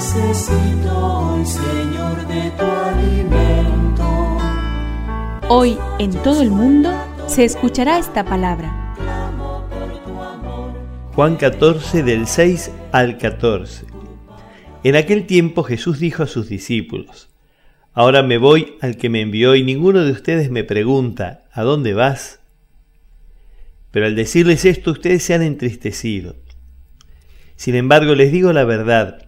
Necesito hoy, Señor, de tu alimento. Hoy en todo el mundo se escuchará esta palabra. Juan 14 del 6 al 14. En aquel tiempo Jesús dijo a sus discípulos, Ahora me voy al que me envió y ninguno de ustedes me pregunta, ¿a dónde vas? Pero al decirles esto ustedes se han entristecido. Sin embargo, les digo la verdad.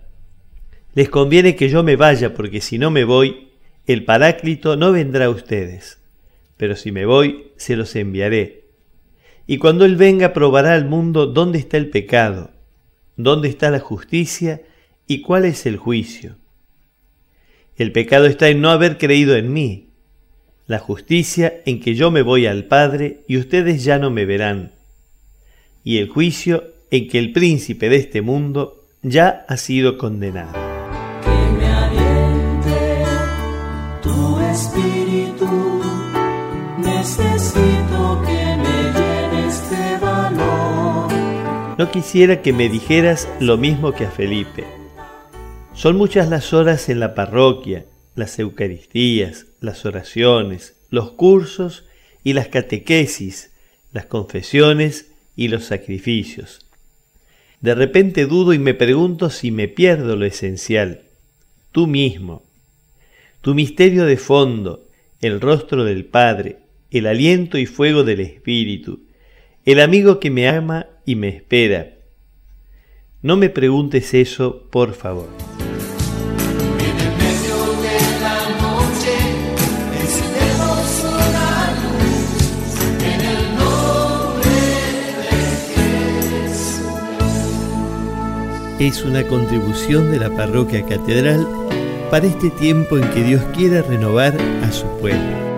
Les conviene que yo me vaya, porque si no me voy, el Paráclito no vendrá a ustedes. Pero si me voy, se los enviaré. Y cuando Él venga, probará al mundo dónde está el pecado, dónde está la justicia y cuál es el juicio. El pecado está en no haber creído en mí, la justicia en que yo me voy al Padre y ustedes ya no me verán, y el juicio en que el príncipe de este mundo ya ha sido condenado. Quisiera que me dijeras lo mismo que a Felipe. Son muchas las horas en la parroquia, las Eucaristías, las oraciones, los cursos y las catequesis, las confesiones y los sacrificios. De repente dudo y me pregunto si me pierdo lo esencial, tú mismo, tu misterio de fondo, el rostro del Padre, el aliento y fuego del Espíritu, el amigo que me ama y me espera. No me preguntes eso, por favor. Es una contribución de la parroquia catedral para este tiempo en que Dios quiere renovar a su pueblo.